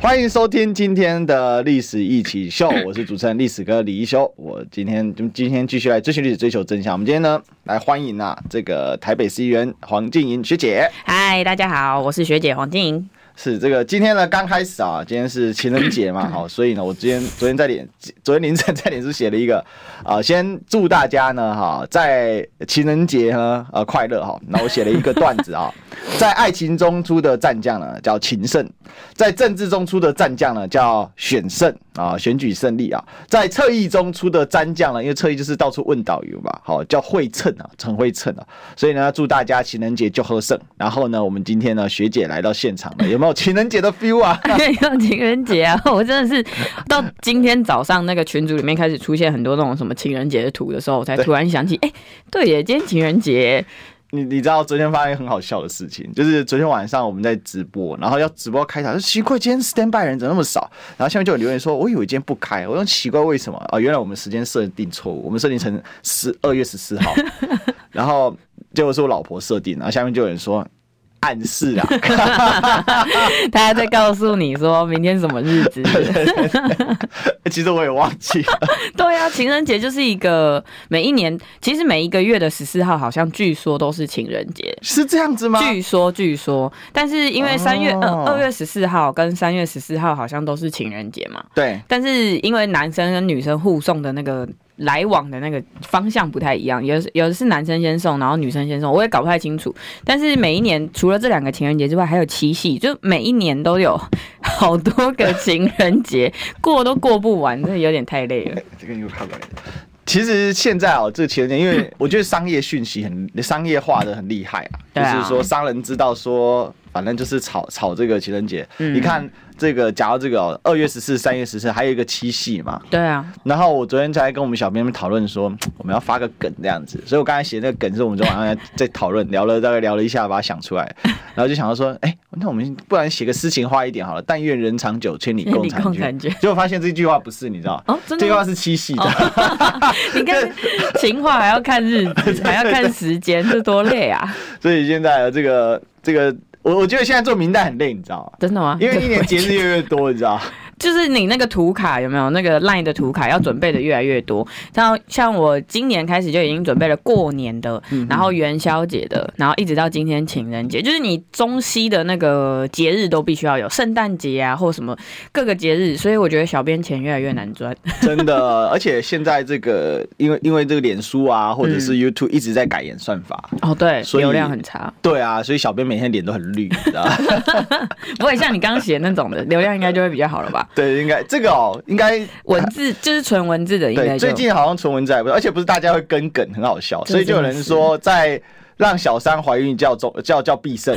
欢迎收听今天的历史一起秀，我是主持人历史哥李一修。我今天就今天继续来追寻历史，追求真相。我们今天呢，来欢迎啊，这个台北市议员黄静莹学姐。嗨，大家好，我是学姐黄静莹。是这个今天呢，刚开始啊，今天是情人节嘛，好，所以呢，我今天昨天在脸，昨天凌晨在脸书写了一个啊，先祝大家呢，哈，在情人节呢，呃，快乐哈。那我写了一个段子啊，在爱情中出的战将呢，叫情圣；在政治中出的战将呢，叫选胜啊，选举胜利啊；在侧翼中出的战将呢，因为侧翼就是到处问导游嘛，好，叫会称啊，陈会称啊。所以呢，祝大家情人节就喝胜。然后呢，我们今天呢，学姐来到现场了，有没有？情人节的 feel 啊，有情人节啊！我真的是到今天早上那个群组里面开始出现很多那种什么情人节的图的时候，我才突然想起，哎，对耶，今天情人节。你你知道昨天发生一个很好笑的事情，就是昨天晚上我们在直播，然后要直播开场，就奇怪今天 stand by 人怎么那么少？然后下面就有留言说，我以为今天不开，我说奇怪为什么啊？原来我们时间设定错误，我们设定成十二月十四号，然后结果是我老婆设定，然后下面就有人说。暗示啊，他还在告诉你说明天什么日子？其实我也忘记了。对啊，情人节就是一个每一年，其实每一个月的十四号好像据说都是情人节，是这样子吗？据说，据说，但是因为三月二二月十四号跟三月十四号好像都是情人节嘛。对。但是因为男生跟女生互送的那个。来往的那个方向不太一样，有有的是男生先送，然后女生先送，我也搞不太清楚。但是每一年除了这两个情人节之外，还有七夕，就每一年都有好多个情人节，过都过不完，真的有点太累了。这个又看。其实现在哦，这个情人节，因为我觉得商业讯息很商业化的很厉害啊，就是说商人知道说，反正就是炒炒这个情人节，你看。这个，假如这个二月十四、三月十四，还有一个七夕嘛？对啊。然后我昨天才跟我们小编们讨论说，我们要发个梗这样子，所以我刚才写那个梗是我们昨晚上在讨论，聊了大概聊了一下，把它想出来，然后就想到说，哎，那我们不然写个诗情画意一点好了，但愿人长久，千里共婵娟。结果发现这句话不是，你知道？哦，真的。这句话是七夕的。哦、你看情话还要看日子，还要看时间，这多累啊！所以现在这个这个。我我觉得现在做明代很累，你知道吗？真的吗？因为一年节日越来越多，你知道。就是你那个图卡有没有那个 LINE 的图卡要准备的越来越多，像像我今年开始就已经准备了过年的，然后元宵节的，然后一直到今天情人节，就是你中西的那个节日都必须要有，圣诞节啊或什么各个节日，所以我觉得小编钱越来越难赚。真的，而且现在这个因为因为这个脸书啊或者是 YouTube 一直在改演算法，哦对，所以流量很差。对啊，所以小编每天脸都很绿，你知道 不会像你刚刚写那种的流量应该就会比较好了吧？对，应该这个哦，应该文字就是纯文字的应该。最近好像纯文字还不，而且不是大家会跟梗，很好笑，所以就有人说，在让小三怀孕叫中叫叫必胜，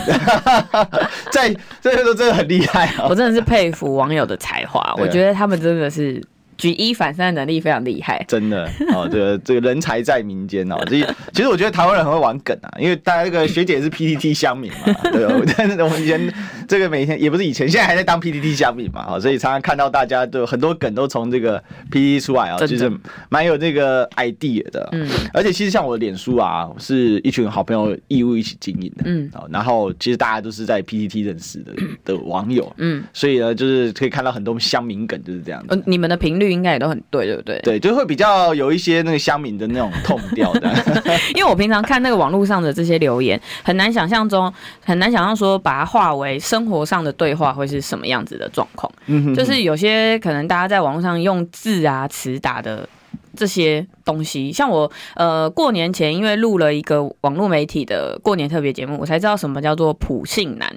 在这个都真的很厉害啊！我真的是佩服网友的才华，我觉得他们真的是。举一反三的能力非常厉害，真的哦，这个这个人才在民间哦。这其实我觉得台湾人很会玩梗啊，因为大家这个学姐是 PTT 乡民嘛，对吧？但是我们以前这个每天也不是以前，现在还在当 PTT 乡民嘛，所以常常看到大家都很多梗都从这个 PTT 出来啊，其实蛮有这个 idea 的。嗯，而且其实像我的脸书啊，是一群好朋友义务一起经营的。嗯，哦然后其实大家都是在 PTT 认识的的网友。嗯，所以呢，就是可以看到很多乡民梗就是这样子。嗯，你们的频率。应该也都很对，对不对？对，就会比较有一些那个乡民的那种痛调的。因为我平常看那个网络上的这些留言，很难想象中，很难想象说把它化为生活上的对话会是什么样子的状况。嗯哼，就是有些可能大家在网络上用字啊词打的这些东西，像我呃过年前因为录了一个网络媒体的过年特别节目，我才知道什么叫做普信男。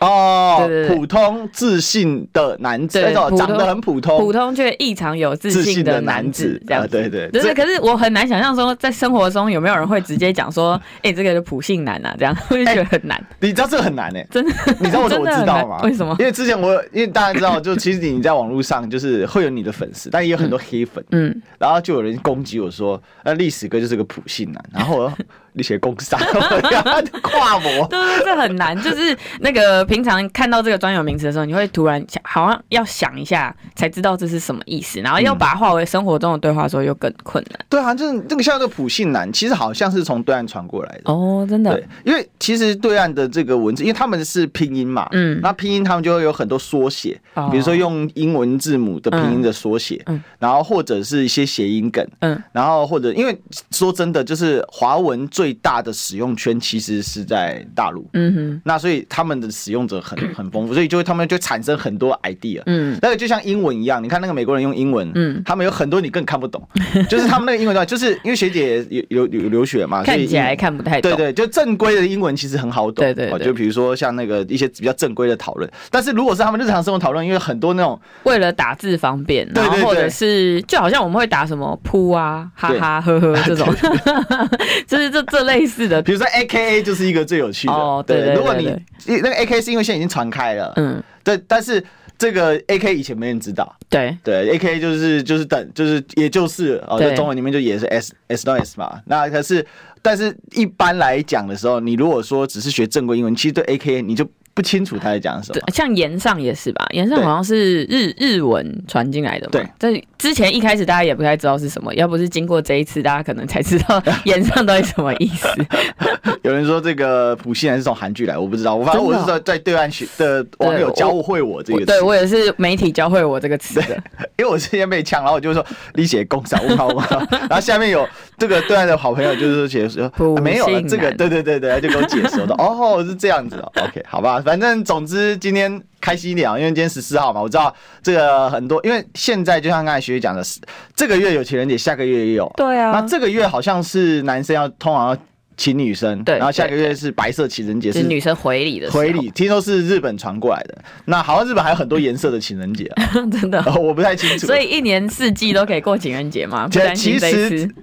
哦，对对对，普通自信的男子，那种长得很普通，普通却异常有自信的男子，这样子，对对。就是，可是我很难想象说，在生活中有没有人会直接讲说，哎，这个是普信男啊，这样，我就觉得很难。你知道这个很难哎，真的，你知道我怎么知道吗？为什么？因为之前我，因为大家知道，就其实你在网络上就是会有你的粉丝，但也有很多黑粉，嗯，然后就有人攻击我说，那历史哥就是个普信男，然后。你写工商，跨模，对对，这很难。就是那个平常看到这个专有名词的时候，你会突然想，好像要想一下才知道这是什么意思，然后要把它化为生活中的对话的时候又更困难。对啊，就是这个像这个普信男，其实好像是从对岸传过来的哦，真的。对，因为其实对岸的这个文字，因为他们是拼音嘛，嗯，那拼音他们就会有很多缩写，比如说用英文字母的拼音的缩写，嗯，然后或者是一些谐音梗，嗯，然后或者因为说真的，就是华文最大的使用圈其实是在大陆，嗯哼，那所以他们的使用者很 很丰富，所以就会他们就产生很多 idea，嗯，那个就像英文一样，你看那个美国人用英文，嗯，他们有很多你更看不懂，就是他们那个英文的话，就是因为学姐有有有留学嘛，看起来看不太懂，对对，就正规的英文其实很好懂，对对，就比如说像那个一些比较正规的讨论，但是如果是他们日常生活讨论，因为很多那种为了打字方便，然后或者是就好像我们会打什么噗啊、哈哈、呵呵这种，就是这这类似的，比如说 A K A 就是一个最有趣的，哦，对，如果你那个 A K 是因为现在已经传开了，嗯，对，但是这个 A K 以前没人知道，对。对，A K 就是就是等就是也就是哦，在中文里面就也是 S S 到 S 嘛，那可是。但是一般来讲的时候，你如果说只是学正规英文，其实对 AKA 你就。不清楚他在讲什么，像岩上也是吧？岩上好像是日日文传进来的嘛。对，但之前一开始大家也不太知道是什么，要不是经过这一次，大家可能才知道 岩上到底什么意思。有人说这个普信男是从韩剧来，我不知道，我反正我是在在对岸学的网友教会我这个词，对我也是媒体教会我这个词的，因为我之前被呛，然后我就说你写工商，我靠我靠，然后下面有这个对岸的好朋友就是写说 没有了这个，对对对对，就给我解说的 哦是这样子的，OK 好吧。反正总之今天开心一点啊，因为今天十四号嘛，我知道这个很多，因为现在就像刚才学姐讲的，这个月有情人节，下个月也有。对啊。那这个月好像是男生要通常要请女生，对。然后下个月是白色情人节，是女生回礼的。回礼，听说是日本传过来的。那好像日本还有很多颜色的情人节啊，真的，我不太清楚。所以一年四季都可以过情人节吗？不担心这一次。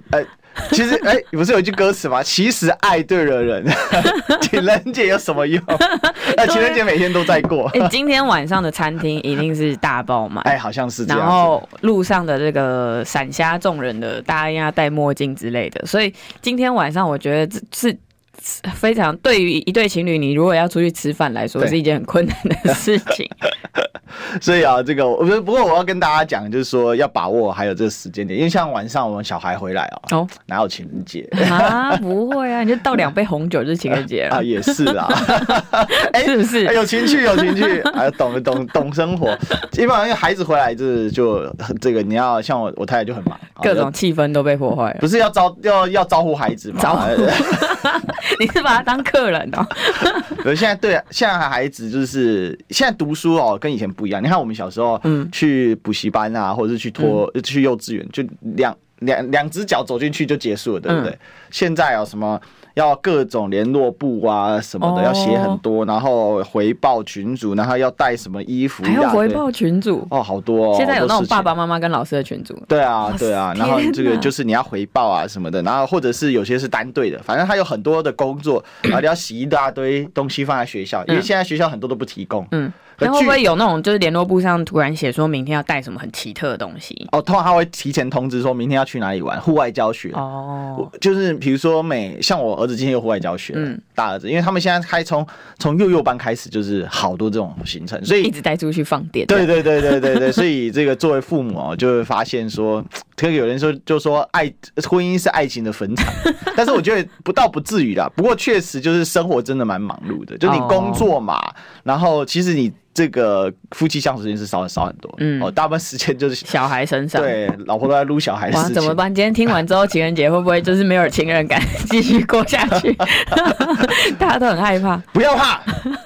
其实，哎、不是有一句歌词吗？其实爱对了人，情人节有什么用？那情人节每天都在过。哎、欸，今天晚上的餐厅一定是大爆满。哎、欸，好像是这样。然后路上的这个闪瞎众人的，大家应该要戴墨镜之类的。所以今天晚上，我觉得这是。非常对于一对情侣，你如果要出去吃饭来说，是一件很困难的事情。所以啊，这个我觉得，不过我要跟大家讲，就是说要把握还有这个时间点，因为像晚上我们小孩回来啊，哦，哪有情人节啊？不会啊，你就倒两杯红酒就是情人节了啊，也是啊，哎，是不是？有情趣，有情趣，还懂懂懂生活。基本上因为孩子回来就是就这个，你要像我我太太就很忙，各种气氛都被破坏了。不是要招要要招呼孩子吗？招呼。你是把他当客人哦？现在对，现在孩子就是现在读书哦，跟以前不一样。你看我们小时候，嗯，去补习班啊，或者是去托、嗯、去幼稚园，就两两两只脚走进去就结束了，对不对？嗯、现在有什么？要各种联络簿啊什么的，oh, 要写很多，然后回报群主，然后要带什么衣服，还要回报群主哦，好多哦。现在有那种爸爸妈妈跟老师的群主。对啊，对啊，然后这个就是你要回报啊什么的，然后或者是有些是单对的，反正他有很多的工作，然后你要洗一大堆东西放在学校，因为现在学校很多都不提供。嗯。然后会不会有那种就是联络簿上突然写说明天要带什么很奇特的东西？哦，通常他会提前通知说明天要去哪里玩，户外教学。哦，就是比如说每像我儿子今天有户外教学，嗯，大儿子，因为他们现在开从从幼幼班开始就是好多这种行程，所以一直带出去放电。对对对对对对，所以这个作为父母哦，就会发现说，可有人说就说爱婚姻是爱情的坟场，但是我觉得不到不至于啦。不过确实就是生活真的蛮忙碌的，就你工作嘛，然后其实你。这个夫妻相处时间是少很少很多，嗯，哦，大部分时间就是小孩身上，对，老婆都在撸小孩。哇，怎么办？今天听完之后，情人节会不会就是没有情人感，继续过下去？大家都很害怕。不要怕，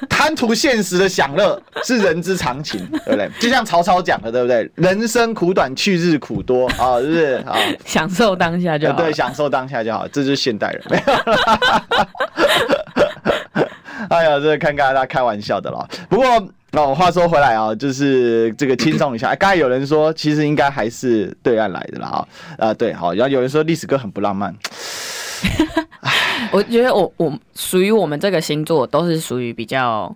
贪图现实的享乐是人之常情，对不对？就像曹操讲的，对不对？人生苦短，去日苦多啊，是不是啊？享受当下就好，对，享受当下就好，这就是现代人。哎呀，这看看大家开玩笑的了。不过。那我话说回来啊，就是这个轻松一下。刚才有人说，其实应该还是对岸来的啦啊，对，好。然后有人说历史哥很不浪漫，我觉得我我属于我们这个星座都是属于比较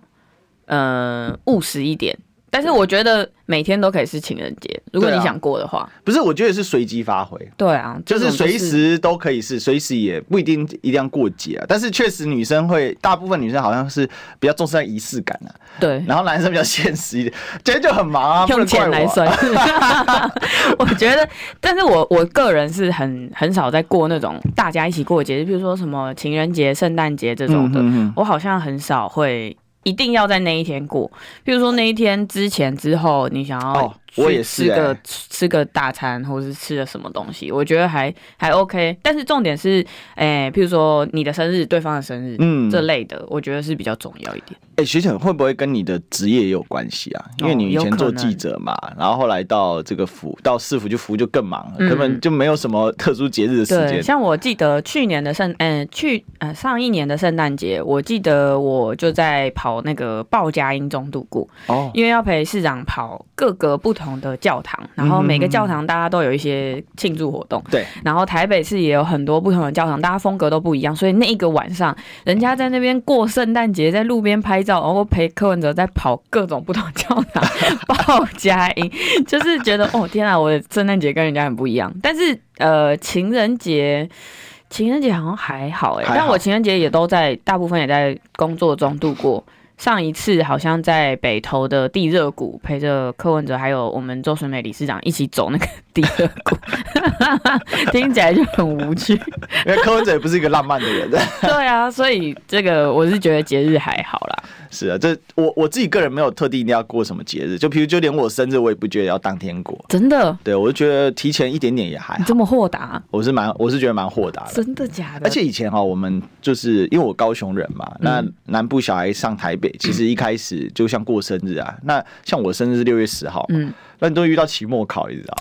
嗯、务实一点，但是我觉得每天都可以是情人节，如果你想过的话。不是，我觉得是随机发挥。对啊，就是随时都可以是，随时也不一定一定要过节啊。但是确实女生会，大部分女生好像是比较重视在仪式感啊。对，然后男生比较现实一点，今天就很忙啊，用钱来算。我觉得，但是我我个人是很很少在过那种大家一起过节，比如说什么情人节、圣诞节这种的，我好像很少会。一定要在那一天过，比如说那一天之前之后，你想要去吃个、哦欸、吃个大餐，或者是吃了什么东西，我觉得还还 OK。但是重点是，哎、欸，譬如说你的生日，对方的生日，嗯，这类的，我觉得是比较重要一点。哎、欸，学长会不会跟你的职业也有关系啊？因为你以前做记者嘛，哦、然后后来到这个服到市府就服就更忙了，嗯、根本就没有什么特殊节日的时间。像我记得去年的圣，嗯、欸，去呃上一年的圣诞节，我记得我就在跑那个报佳音中度过哦，因为要陪市长跑各个不同的教堂，然后每个教堂大家都有一些庆祝活动，对、嗯，然后台北市也有很多不同的教堂，大家风格都不一样，所以那一个晚上，人家在那边过圣诞节，在路边拍照。然后陪柯文哲在跑各种不同教堂报佳音，就是觉得哦天啊，我的圣诞节跟人家很不一样。但是呃，情人节，情人节好像还好哎，但我情人节也都在大部分也在工作中度过。上一次好像在北投的地热谷，陪着柯文哲还有我们周水美理事长一起走那个地热谷，听起来就很无趣。因为柯文哲也不是一个浪漫的人。对啊，所以这个我是觉得节日还好啦。是啊，这我我自己个人没有特地一定要过什么节日，就比如就连我生日我也不觉得要当天过。真的？对，我就觉得提前一点点也还好。你这么豁达？我是蛮，我是觉得蛮豁达的。真的假的？而且以前哈，我们就是因为我高雄人嘛，那南部小孩上台北，其实一开始就像过生日啊。那像我生日是六月十号，嗯，那你都遇到期末考，你知道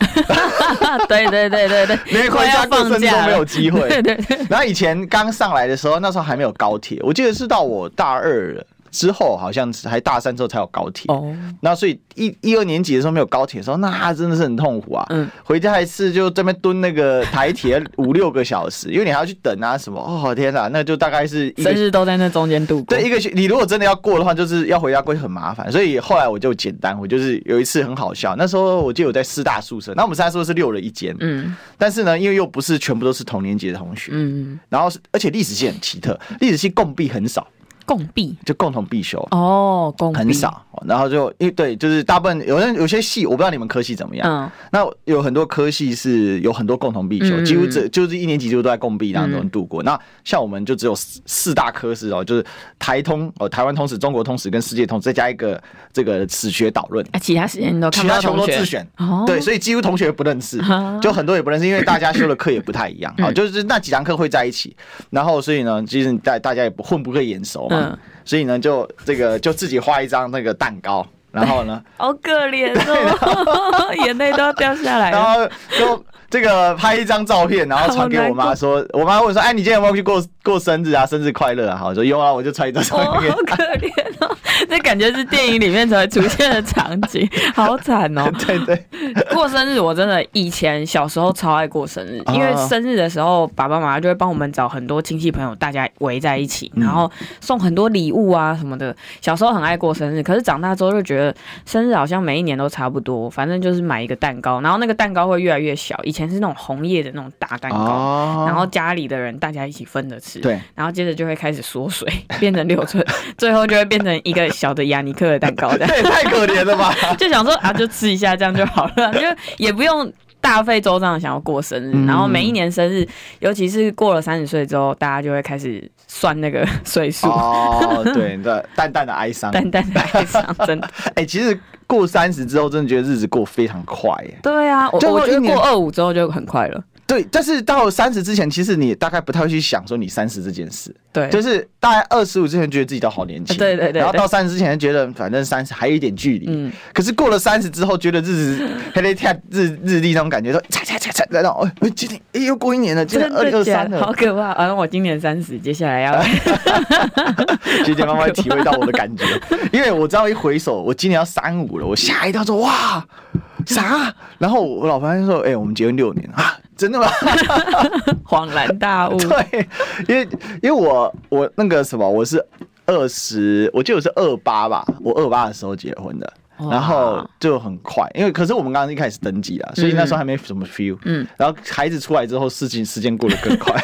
吗？对对对对对，连回家过生日都没有机会。对对对。然后以前刚上来的时候，那时候还没有高铁，我记得是到我大二了。之后好像是还大三之后才有高铁哦，那所以一一二年级的时候没有高铁的时候，那真的是很痛苦啊。嗯，回家一次就这边蹲那个台铁五六个小时，因为你还要去等啊什么。哦天哪，那就大概是生日都在那中间度过。对，一个你如果真的要过的话，就是要回家过去很麻烦。所以后来我就简单，我就是有一次很好笑。那时候我记得我在师大宿舍，那我们师大宿舍是六人一间，嗯，但是呢，因为又不是全部都是同年级的同学，嗯，然后而且历史系很奇特，历史系共币很少。共毕就共同必修。哦，共很少，然后就因为对，就是大部分有人有些系我不知道你们科系怎么样，嗯，那有很多科系是有很多共同必修，几乎这就是一年级就都在共毕当中度过。那像我们就只有四四大科是哦，就是台通哦，台湾通史、中国通史跟世界通史，再加一个这个史学导论。其他时间都其他全部都自选。哦，对，所以几乎同学不认识，就很多也不认识，因为大家修的课也不太一样啊，就是那几堂课会在一起，然后所以呢，其实大大家也不混不会眼熟嘛。嗯，所以呢，就这个就自己画一张那个蛋糕，然后呢，好可怜哦，眼泪都要掉下来，然后就这个拍一张照片，然后 传给我妈说，我妈问说，哎，你今天有没有去过过生日啊？生日快乐啊！好，我说有啊，我就传一张照片。好可怜哦。这感觉是电影里面才会出现的场景，好惨哦！对对，过生日我真的以前小时候超爱过生日，因为生日的时候爸爸妈妈就会帮我们找很多亲戚朋友，大家围在一起，然后送很多礼物啊什么的。小时候很爱过生日，可是长大之后就觉得生日好像每一年都差不多，反正就是买一个蛋糕，然后那个蛋糕会越来越小。以前是那种红叶的那种大蛋糕，然后家里的人大家一起分着吃，对，然后接着就会开始缩水，变成六寸，最后就会变成一个。小的亚尼克的蛋糕，这也太可怜了吧！就想说啊，就吃一下这样就好了，就也不用大费周章想要过生日。嗯、然后每一年生日，尤其是过了三十岁之后，大家就会开始算那个 岁数。哦，对，的淡淡的哀伤，淡淡的哀伤，真的。哎、欸，其实过三十之后，真的觉得日子过非常快耶。对啊，我我觉得过二五之后就很快了。对，但是到三十之前，其实你大概不太会去想说你三十这件事。对，就是大概二十五之前觉得自己都好年轻，对对对，然后到三十之前觉得反正三十还有一点距离。嗯，可是过了三十之后，觉得日子还得跳日日历那种感觉，说踩踩踩踩，然后哎，今天哎又过一年了，今年二零二三了，好可怕！啊，我今年三十，接下来要 姐姐慢慢体会到我的感觉，因为我知道一回首，我今年要三五了，我吓一跳说哇啥？然后我老婆就说，哎，我们结婚六年啊。真的吗？恍然大悟。对，因为因为我我那个什么，我是二十，我记得我是二八吧，我二八的时候结婚的。然后就很快，因为可是我们刚刚一开始登记了，所以那时候还没什么 feel。嗯，然后孩子出来之后，事情时间过得更快。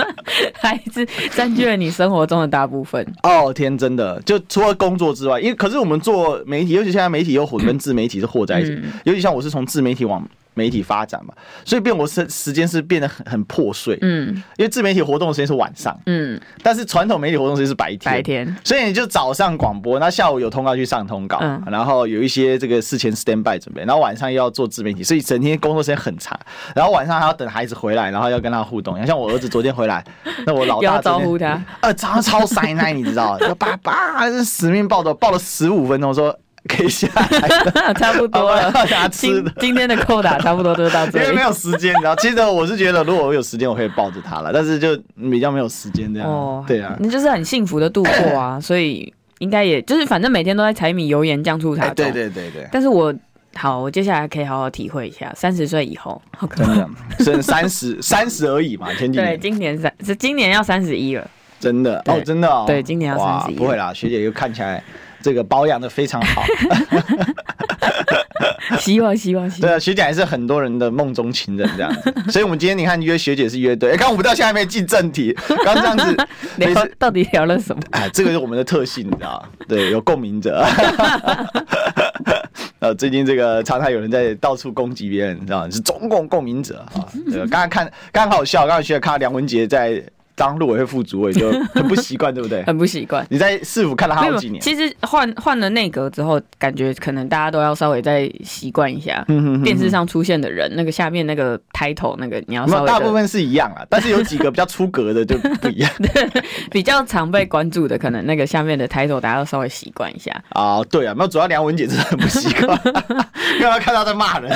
孩子占据了你生活中的大部分。哦天，真的，就除了工作之外，因为可是我们做媒体，尤其现在媒体又混跟自媒体是混在一起，嗯、尤其像我是从自媒体往。媒体发展嘛，所以变我时时间是变得很很破碎，嗯，因为自媒体活动的时间是晚上，嗯，但是传统媒体活动时间是白天，白天，所以你就早上广播，那下午有通告去上通告，嗯，然后有一些这个事前 stand by 准备，然后晚上又要做自媒体，所以整天工作时间很长，然后晚上还要等孩子回来，然后要跟他互动，像我儿子昨天回来，那我老大 要招呼他，呃，早上超塞奶，你知道，爸爸是死命抱着，抱了十五分钟说。可以下来，差不多了。今今天的扣打差不多就到这里，因为没有时间，你知道。其实我是觉得，如果我有时间，我可以抱着他了，但是就比较没有时间这样。哦，对啊，那就是很幸福的度过啊，所以应该也就是反正每天都在柴米油盐酱醋茶。对对对对。但是我好，我接下来可以好好体会一下三十岁以后，真的，剩三十三十而已嘛，前几年。对，今年三是今年要三十一了，真的哦，真的哦，对，今年要三十一，不会啦，学姐又看起来。这个保养的非常好，希望希望希望。对啊，学姐还是很多人的梦中情人这样子，所以我们今天你看约学姐是约对。哎，刚我们到现在还没进正题，刚这样子 聊到底聊了什么？哎，这个是我们的特性，你知道对，有共鸣者。呃，最近这个常常有人在到处攻击别人，你知道是中共共鸣者啊。对，刚刚看刚好笑，刚刚学姐看到梁文杰在。当陆委会副主委就 很不习惯，对不对？很不习惯。你在市府看了他好几年，其实换换了内阁之后，感觉可能大家都要稍微再习惯一下。电视上出现的人，那个下面那个 title 那个你要稍微。大部分是一样啊，但是有几个比较出格的就不一样。对，比较常被关注的，可能那个下面的 title 大家要稍微习惯一下。啊，对啊，那主要梁文杰真的很不习惯，刚刚看到在骂人。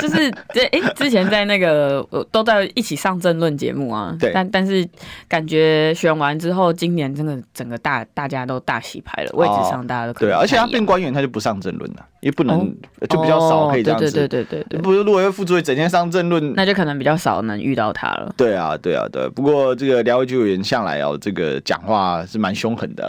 就是这哎，之前在那个都在一起上政论节目啊，对，但但是。感觉选完之后，今年真的整个大大家都大洗牌了，位置上大家都可以、哦。对，而且他变官员，他就不上政论了，因为不能、哦、就比较少可以这样子。对对对对对，不是陆委会副主委整天上政论，那就可能比较少能遇到他了。对啊，对啊，对。不过这个廖委员向来哦，这个讲话是蛮凶狠的，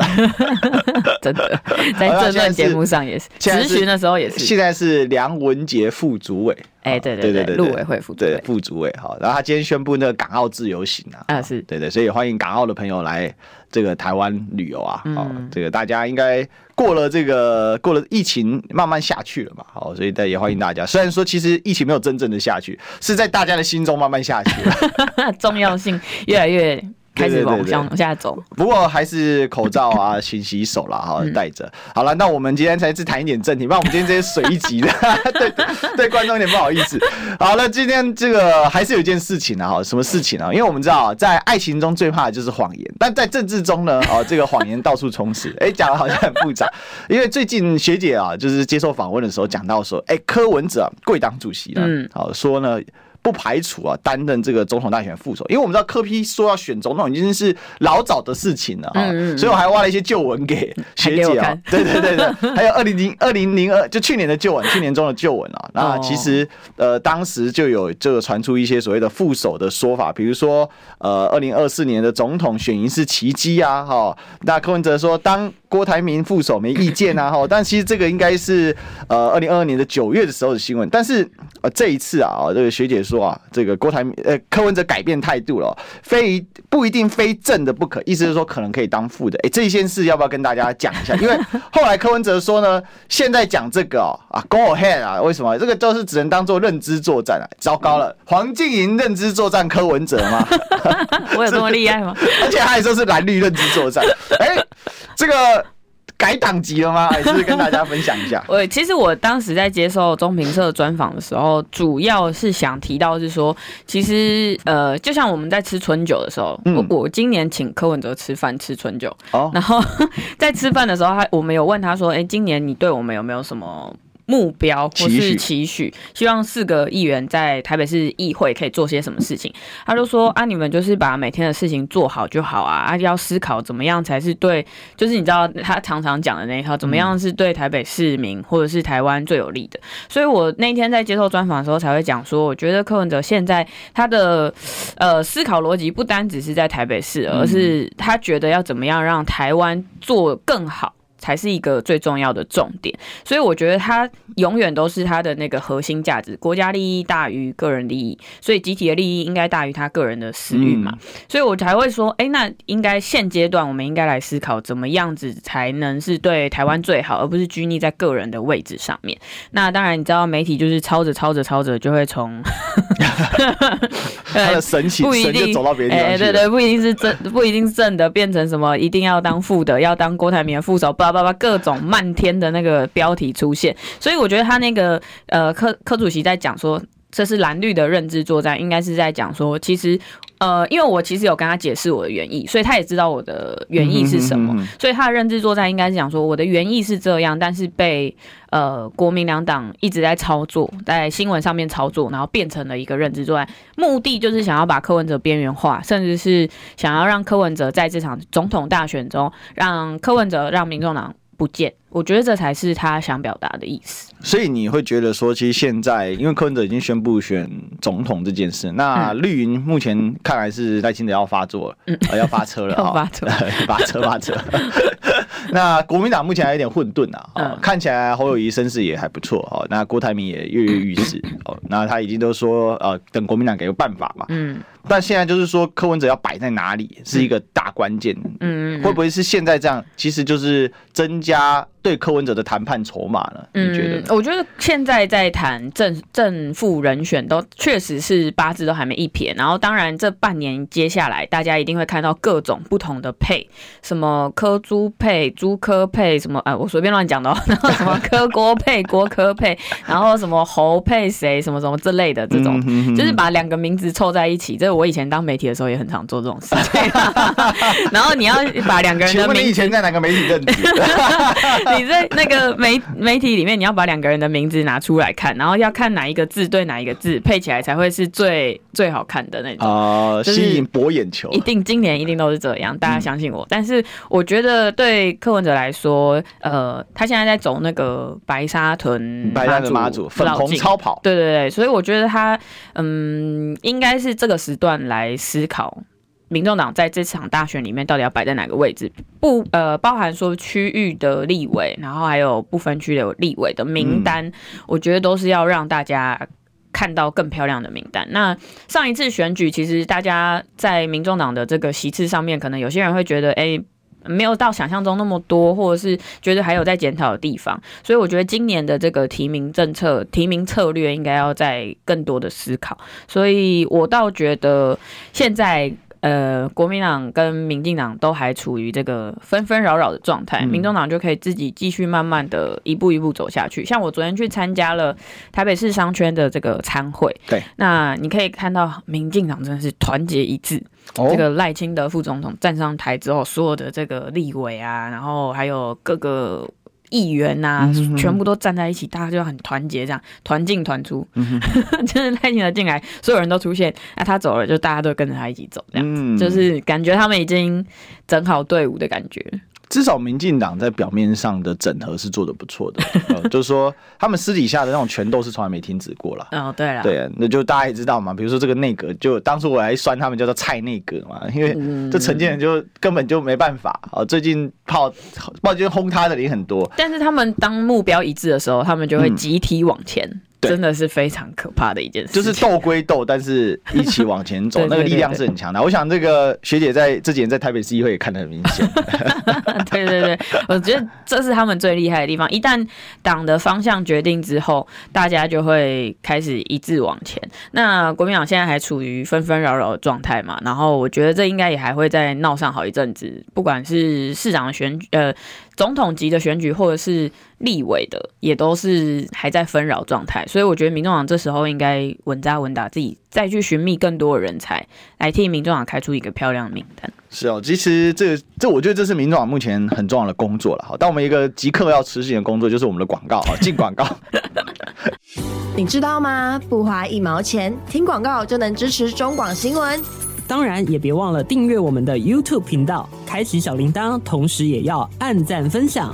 真的，在政论节目上也是，咨询的时候也是。现在是梁文杰副主委。哎，对对对对，陆委会副主委，副主委哈，然后他今天宣布那个港澳自由行啊，啊是对对，所以欢迎港澳的朋友来这个台湾旅游啊，好，这个大家应该过了这个过了疫情慢慢下去了嘛，好，所以大也欢迎大家。虽然说其实疫情没有真正的下去，是在大家的心中慢慢下去了，重要性越来越。开始往向下走，不过还是口罩啊，勤洗手啦，哈，戴着。好了，那我们今天才是谈一点正题，不然我们今天这些水一集的，对对观众有点不好意思。好了，今天这个还是有一件事情啊，哈，什么事情啊？因为我们知道，在爱情中最怕的就是谎言，但在政治中呢，哦，这个谎言到处充斥。哎，讲的好像很复杂，因为最近学姐啊，就是接受访问的时候讲到说，哎，柯文哲贵党主席呢，好说呢。不排除啊，担任这个总统大选副手，因为我们知道柯批说要选总统已经是老早的事情了啊，嗯嗯，所以我还挖了一些旧闻给学姐啊，对对对对，还有二零零二零零二就去年的旧闻，去年中的旧闻啊，那其实呃当时就有这个传出一些所谓的副手的说法，比如说呃二零二四年的总统选赢是奇迹啊，哈，那柯文哲说当。郭台铭副手没意见啊，哈，但其实这个应该是呃二零二二年的九月的时候的新闻，但是呃这一次啊，这个学姐说啊，这个郭台铭呃柯文哲改变态度了，非不一定非正的不可，意思是说可能可以当副的，哎，这件事要不要跟大家讲一下？因为后来柯文哲说呢，现在讲这个哦啊，go ahead 啊，为什么？这个都是只能当做认知作战啊，糟糕了，黄静莹认知作战柯文哲吗？我有这么厉害吗？而且他还说是蓝绿认知作战，哎，这个。改党籍了吗？还是跟大家分享一下？我其实我当时在接受中评社专访的时候，主要是想提到是说，其实呃，就像我们在吃春酒的时候，嗯、我我今年请柯文哲吃饭吃春酒，哦、然后 在吃饭的时候，他我们有问他说，哎、欸，今年你对我们有没有什么？目标或是期许，希望四个议员在台北市议会可以做些什么事情。他就说啊，你们就是把每天的事情做好就好啊，啊，要思考怎么样才是对，就是你知道他常常讲的那一套，怎么样是对台北市民或者是台湾最有利的。所以我那天在接受专访的时候才会讲说，我觉得柯文哲现在他的呃思考逻辑不单只是在台北市，而是他觉得要怎么样让台湾做更好。才是一个最重要的重点。所以我觉得他永远都是他的那个核心价值，国家利益大于个人利益，所以集体的利益应该大于他个人的私欲嘛。嗯、所以我才会说，哎、欸，那应该现阶段我们应该来思考怎么样子才能是对台湾最好，而不是拘泥在个人的位置上面。那当然，你知道媒体就是抄着抄着抄着就会从 他的神奇 不一定走到别地方去。哎，对对，不一定是正，不一定是正的，变成什么一定要当副的，要当郭台铭的副手，叭各种漫天的那个标题出现。所以我觉得他那个呃柯柯主席在讲说。这是蓝绿的认知作战，应该是在讲说，其实，呃，因为我其实有跟他解释我的原意，所以他也知道我的原意是什么，所以他的认知作战应该是讲说，我的原意是这样，但是被呃国民两党一直在操作，在新闻上面操作，然后变成了一个认知作战，目的就是想要把柯文哲边缘化，甚至是想要让柯文哲在这场总统大选中，让柯文哲让民众党不见。我觉得这才是他想表达的意思。所以你会觉得说，其实现在因为柯文哲已经宣布选总统这件事，那绿营目前看来是赖清德要发作了，嗯，要发车了，要发车，发车，发车。那国民党目前还有点混沌啊，嗯，看起来侯友谊身世也还不错哦。那郭台铭也跃跃欲试哦，那他已经都说呃，等国民党给个办法嘛，嗯。但现在就是说柯文哲要摆在哪里是一个大关键，嗯，会不会是现在这样？其实就是增加。对柯文哲的谈判筹码呢？你觉得？嗯，我觉得现在在谈正正副人选，都确实是八字都还没一撇。然后，当然这半年接下来，大家一定会看到各种不同的配，什么柯朱配、朱柯配，什么哎，我随便乱讲的哦。然 后什么柯郭配、郭柯配，然后什么侯配谁，什么什么之类的这种，嗯、哼哼就是把两个名字凑在一起。这我以前当媒体的时候也很常做这种事情。然后你要把两个人的名字，你以前在哪个媒体任职？你在那个媒 媒体里面，你要把两个人的名字拿出来看，然后要看哪一个字对哪一个字配起来才会是最最好看的那种，呃，吸引博眼球。一定今年一定都是这样，大家相信我。嗯、但是我觉得对柯文哲来说，呃，他现在在走那个白沙屯白沙屯妈祖粉红超跑，对对对，所以我觉得他嗯，应该是这个时段来思考。民众党在这场大选里面到底要摆在哪个位置？不，呃，包含说区域的立委，然后还有不分区的立委的名单，嗯、我觉得都是要让大家看到更漂亮的名单。那上一次选举，其实大家在民众党的这个席次上面，可能有些人会觉得，哎、欸，没有到想象中那么多，或者是觉得还有在检讨的地方。所以我觉得今年的这个提名政策、提名策略应该要再更多的思考。所以我倒觉得现在。呃，国民党跟民进党都还处于这个纷纷扰扰的状态，嗯、民众党就可以自己继续慢慢的一步一步走下去。像我昨天去参加了台北市商圈的这个参会，对，那你可以看到民进党真的是团结一致。哦、这个赖清德副总统站上台之后，所有的这个立委啊，然后还有各个。议员呐、啊，嗯、全部都站在一起，大家就很团结，这样团进团出，就是赖清德进来，所有人都出现，那他走了，就大家都跟着他一起走，这样子，嗯、就是感觉他们已经整好队伍的感觉。至少民进党在表面上的整合是做的不错的，呃，就是说他们私底下的那种权斗是从来没停止过了。哦，对了，对，那就大家也知道嘛，比如说这个内阁，就当初我还酸他们叫做蔡内阁嘛，因为这陈建仁就根本就没办法啊。最近炮炮 就轰他的人很多，但是他们当目标一致的时候，他们就会集体往前。嗯真的是非常可怕的一件事，就是斗归斗，但是一起往前走，那个力量是很强的。我想这个学姐在这几年在台北市议会也看得很明显。对对对，我觉得这是他们最厉害的地方。一旦党的方向决定之后，大家就会开始一致往前。那国民党现在还处于纷纷扰扰的状态嘛，然后我觉得这应该也还会再闹上好一阵子，不管是市长的选举，呃。总统级的选举或者是立委的，也都是还在纷扰状态，所以我觉得民众党这时候应该稳扎稳打，自己再去寻觅更多的人才，来替民众党开出一个漂亮的名单。是哦，其实这个这我觉得这是民众党目前很重要的工作了。好，但我们一个即刻要执行的工作就是我们的广告啊，进广告。你知道吗？不花一毛钱，听广告就能支持中广新闻。当然，也别忘了订阅我们的 YouTube 频道，开启小铃铛，同时也要按赞分享，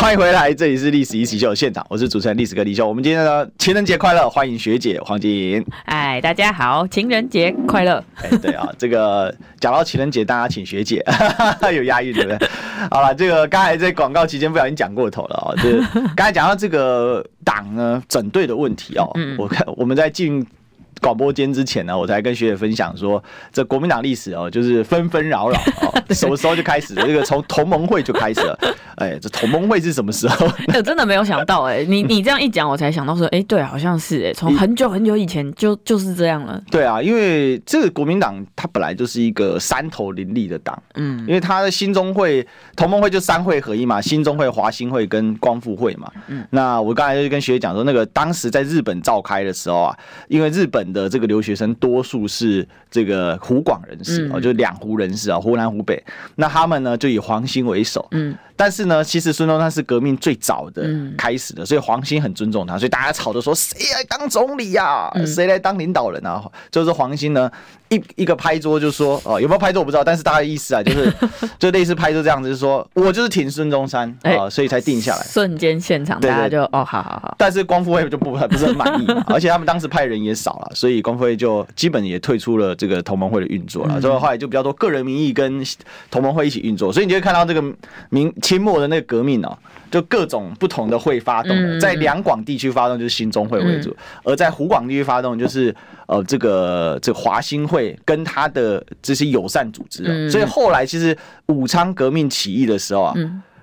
欢迎回来，这里是历史一起秀的现场，我是主持人历史哥李秀。我们今天呢，情人节快乐，欢迎学姐黄金。哎，大家好，情人节快乐。哎，对啊，这个讲到情人节，大家请学姐，有押韵对不对？好了，这个刚才在广告期间不小心讲过头了啊、哦，就是 刚才讲到这个党呢整队的问题哦，我看我们在进。广播间之前呢，我才跟学姐分享说，这国民党历史哦，就是纷纷扰扰哦，什么时候就开始了？这个从同盟会就开始了。哎，这同盟会是什么时候？我真的没有想到哎，你你这样一讲，我才想到说，哎，对，好像是哎，从很久很久以前就就是这样了。对啊，因为这个国民党它本来就是一个山头林立的党，嗯，因为它的新中会、同盟会就三会合一嘛，新中会、华兴会跟光复会嘛。嗯，那我刚才就跟学姐讲说，那个当时在日本召开的时候啊，因为日本。的这个留学生多数是这个湖广人士啊，就是两湖人士啊，湖南湖北。那他们呢就以黄兴为首，嗯，但是呢，其实孙中山是革命最早的开始的，所以黄兴很尊重他，所以大家吵着说谁来当总理呀？谁来当领导人啊？就是黄兴呢一一个拍桌就说哦，有没有拍桌我不知道，但是大概意思啊，就是 就类似拍桌这样子，就是说我就是挺孙中山啊，所以才定下来。瞬间现场大家就哦，好好好。但是光复会就不不是很满意，而且他们当时派人也少了。所以光复会就基本也退出了这个同盟会的运作了，之后后来就比较多个人名义跟同盟会一起运作，所以你就会看到这个明清末的那个革命哦，就各种不同的会发动，在两广地区发动就是新中会为主，而在湖广地区发动就是呃这个这个华兴会跟他的这些友善组织，所以后来其实武昌革命起义的时候啊。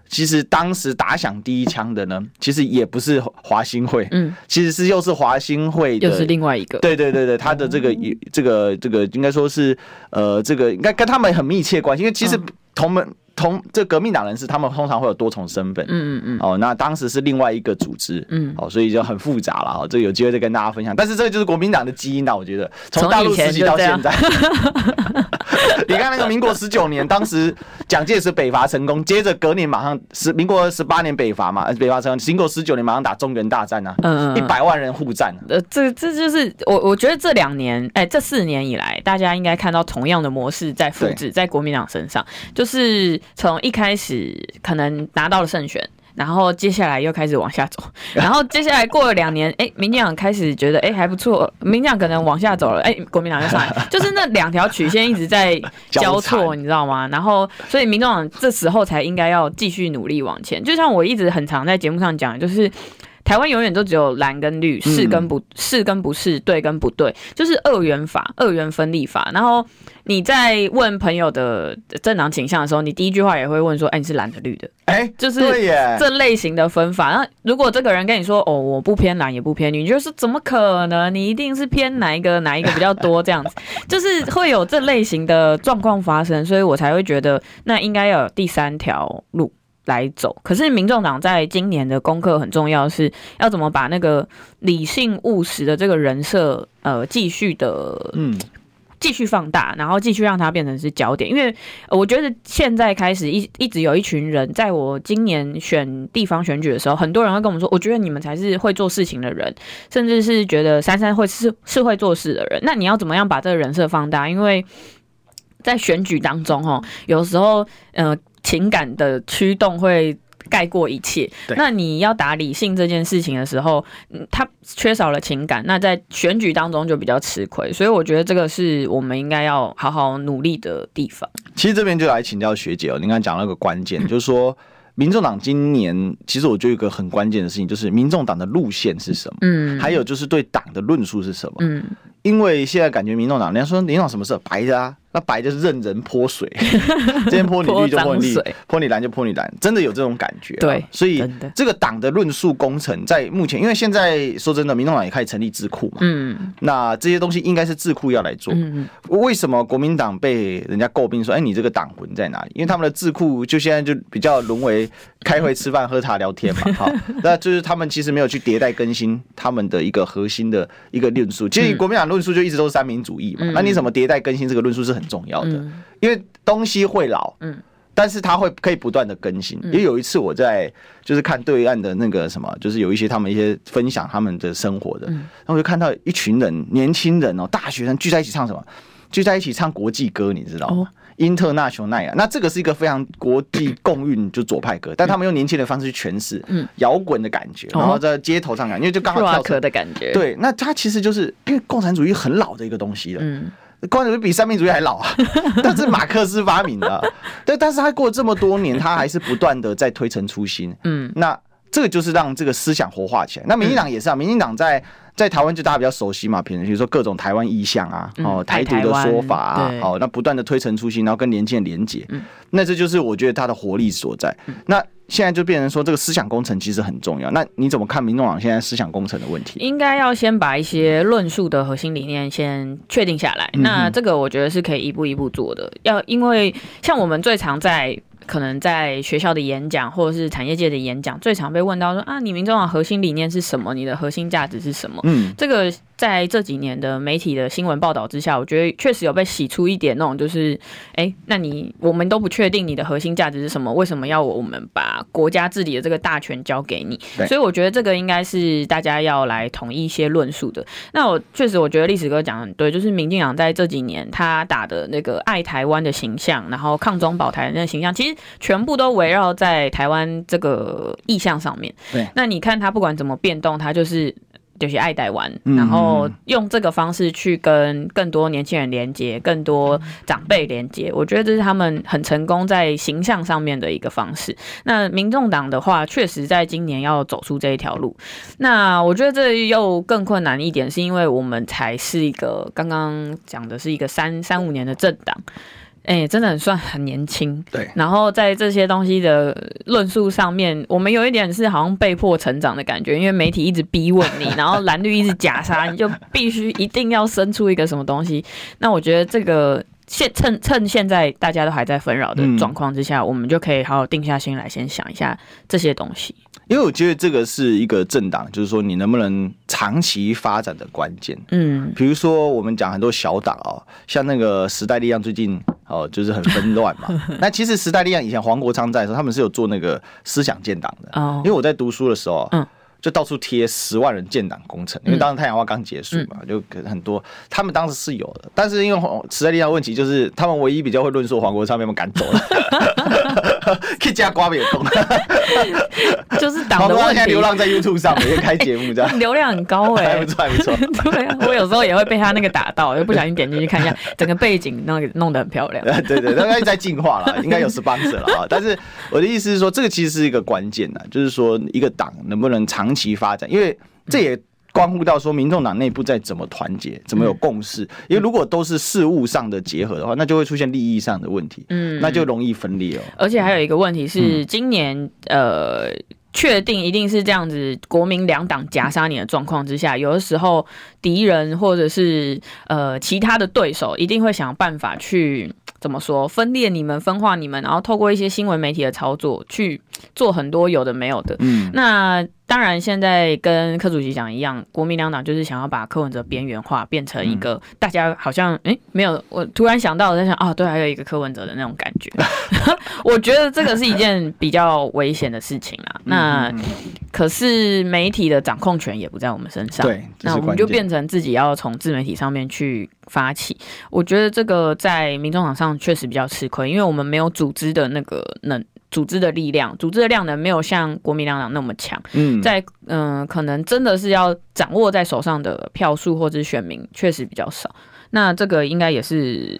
其实当时打响第一枪的呢，其实也不是华兴会，嗯，其实是又是华兴会的，又是另外一个，对对对对，他的这个这个这个应该说是呃，这个应该跟他们很密切关系，因为其实同门。同这革命党人士，他们通常会有多重身份。嗯嗯嗯。哦，那当时是另外一个组织。嗯。哦，所以就很复杂了。哦，这有机会再跟大家分享。但是这个就是国民党的基因呐，我觉得从大陆时期到现在。你看那个民国十九年，当时蒋介石北伐成功，接着隔年马上十民国十八年北伐嘛，北伐成功，民国十九年马上打中原大战啊。嗯嗯。一百万人互战。呃，这这就是我我觉得这两年，哎、欸，这四年以来，大家应该看到同样的模式在复制在国民党身上，就是。从一开始可能拿到了胜选，然后接下来又开始往下走，然后接下来过了两年，哎，民进党开始觉得哎还不错，民进党可能往下走了，哎，国民党就上来，就是那两条曲线一直在交错，你知道吗？然后所以民众党这时候才应该要继续努力往前，就像我一直很常在节目上讲，就是。台湾永远都只有蓝跟绿，是跟不，是跟不是，对跟不对，就是二元法、二元分立法。然后你在问朋友的政党倾向的时候，你第一句话也会问说：“哎，你是蓝的、绿的？”哎，就是这类型的分法。那如果这个人跟你说：“哦，我不偏蓝也不偏绿”，你就是怎么可能？你一定是偏哪一个？哪一个比较多？这样子，就是会有这类型的状况发生，所以我才会觉得那应该要有第三条路。来走，可是民众党在今年的功课很重要，是要怎么把那个理性务实的这个人设，呃，继续的，嗯，继续放大，然后继续让它变成是焦点。因为我觉得现在开始一一直有一群人，在我今年选地方选举的时候，很多人会跟我们说，我觉得你们才是会做事情的人，甚至是觉得珊珊会是是会做事的人。那你要怎么样把这个人设放大？因为在选举当中，哈，有时候，呃。情感的驱动会盖过一切。那你要打理性这件事情的时候，他缺少了情感，那在选举当中就比较吃亏。所以我觉得这个是我们应该要好好努力的地方。其实这边就来请教学姐哦，你刚才讲了个关键，就是说，民众党今年其实我觉得有一个很关键的事情，就是民众党的路线是什么？嗯，还有就是对党的论述是什么？嗯，因为现在感觉民众党，人家说民众党什么事白的啊？那白就是任人泼水，今天泼你绿就泼你绿，泼你蓝就泼你蓝，真的有这种感觉。对，所以这个党的论述工程在目前，因为现在说真的，民众党也开始成立智库嘛，嗯，那这些东西应该是智库要来做。嗯，为什么国民党被人家诟病说，哎，你这个党魂在哪里？因为他们的智库就现在就比较沦为开会、吃饭、喝茶、聊天嘛，好，那就是他们其实没有去迭代更新他们的一个核心的一个论述。其实国民党论述就一直都是三民主义嘛，那你怎么迭代更新这个论述是很重要的，因为东西会老，嗯，但是它会可以不断的更新。因为有一次我在就是看对岸的那个什么，就是有一些他们一些分享他们的生活的，然后我就看到一群人年轻人哦，大学生聚在一起唱什么？聚在一起唱国际歌，你知道吗？International 那这个是一个非常国际共运就左派歌，但他们用年轻的方式去诠释，嗯，摇滚的感觉，然后在街头上感，因为就刚好的感觉。对，那它其实就是因为共产主义很老的一个东西了，嗯。共产主义比三民主义还老啊，但是马克思发明的，但，但是他过了这么多年，他还是不断的在推陈出新，嗯，那这个就是让这个思想活化起来。那民进党也是啊，民进党在在台湾就大家比较熟悉嘛，比如说各种台湾意象啊，哦，台独的说法啊，哦，那不断的推陈出新，然后跟年轻人连结，那这就是我觉得它的活力所在。那。现在就变成说，这个思想工程其实很重要。那你怎么看民众党现在思想工程的问题？应该要先把一些论述的核心理念先确定下来。那这个我觉得是可以一步一步做的。要因为像我们最常在。可能在学校的演讲或者是产业界的演讲，最常被问到说啊，你民众党核心理念是什么？你的核心价值是什么？嗯，这个在这几年的媒体的新闻报道之下，我觉得确实有被洗出一点那种，就是哎，那你我们都不确定你的核心价值是什么？为什么要我们把国家治理的这个大权交给你？对所以我觉得这个应该是大家要来统一一些论述的。那我确实我觉得历史哥讲的很对，就是民进党在这几年他打的那个爱台湾的形象，然后抗中保台的那个形象，其实。全部都围绕在台湾这个意向上面。对，那你看他不管怎么变动，他就是就是爱台湾，然后用这个方式去跟更多年轻人连接，更多长辈连接。我觉得这是他们很成功在形象上面的一个方式。那民众党的话，确实在今年要走出这一条路。那我觉得这又更困难一点，是因为我们才是一个刚刚讲的是一个三三五年的政党。哎、欸，真的很算很年轻。对，然后在这些东西的论述上面，我们有一点是好像被迫成长的感觉，因为媒体一直逼问你，然后蓝绿一直假杀，你就必须一定要生出一个什么东西。那我觉得这个现趁趁现在大家都还在纷扰的状况之下，嗯、我们就可以好好定下心来，先想一下这些东西。因为我觉得这个是一个政党，就是说你能不能长期发展的关键。嗯，比如说我们讲很多小党哦，像那个时代力量最近哦，就是很纷乱嘛。那其实时代力量以前黄国昌在的时候，他们是有做那个思想建党的。哦，因为我在读书的时候，嗯。就到处贴十万人建党工程，因为当时太阳花刚结束嘛，就很多。他们当时是有的，但是因为时代力量问题，就是他们唯一比较会论述黄国昌被他们赶走了，可以加瓜没有动，就是党的问题。现在流浪在 YouTube 上，每 天开节目这样，流量很高哎，还不错，还不错。对啊，我有时候也会被他那个打到，就不小心点进去看一下，整个背景那个弄得很漂亮。对对，应该在进化了，应该有 sponsor 了啊。但是我的意思是说，这个其实是一个关键的，就是说一个党能不能长。期发展，因为这也关乎到说，民众党内部在怎么团结，怎么有共识。因为如果都是事务上的结合的话，那就会出现利益上的问题，嗯，那就容易分裂哦。而且还有一个问题是，今年呃，确定一定是这样子，国民两党夹杀你的状况之下，有的时候敌人或者是呃其他的对手一定会想办法去。怎么说？分裂你们，分化你们，然后透过一些新闻媒体的操作去做很多有的没有的。嗯，那当然，现在跟柯主席讲一样，国民两党就是想要把柯文哲边缘化，变成一个大家好像哎、欸、没有。我突然想到，我在想啊，对，还有一个柯文哲的那种感觉。我觉得这个是一件比较危险的事情啦。那可是媒体的掌控权也不在我们身上。对，那我们就变成自己要从自媒体上面去发起。我觉得这个在民众党上。确实比较吃亏，因为我们没有组织的那个能，组织的力量，组织的量能没有像国民两党那么强。嗯，在嗯、呃，可能真的是要掌握在手上的票数或者是选民确实比较少。那这个应该也是。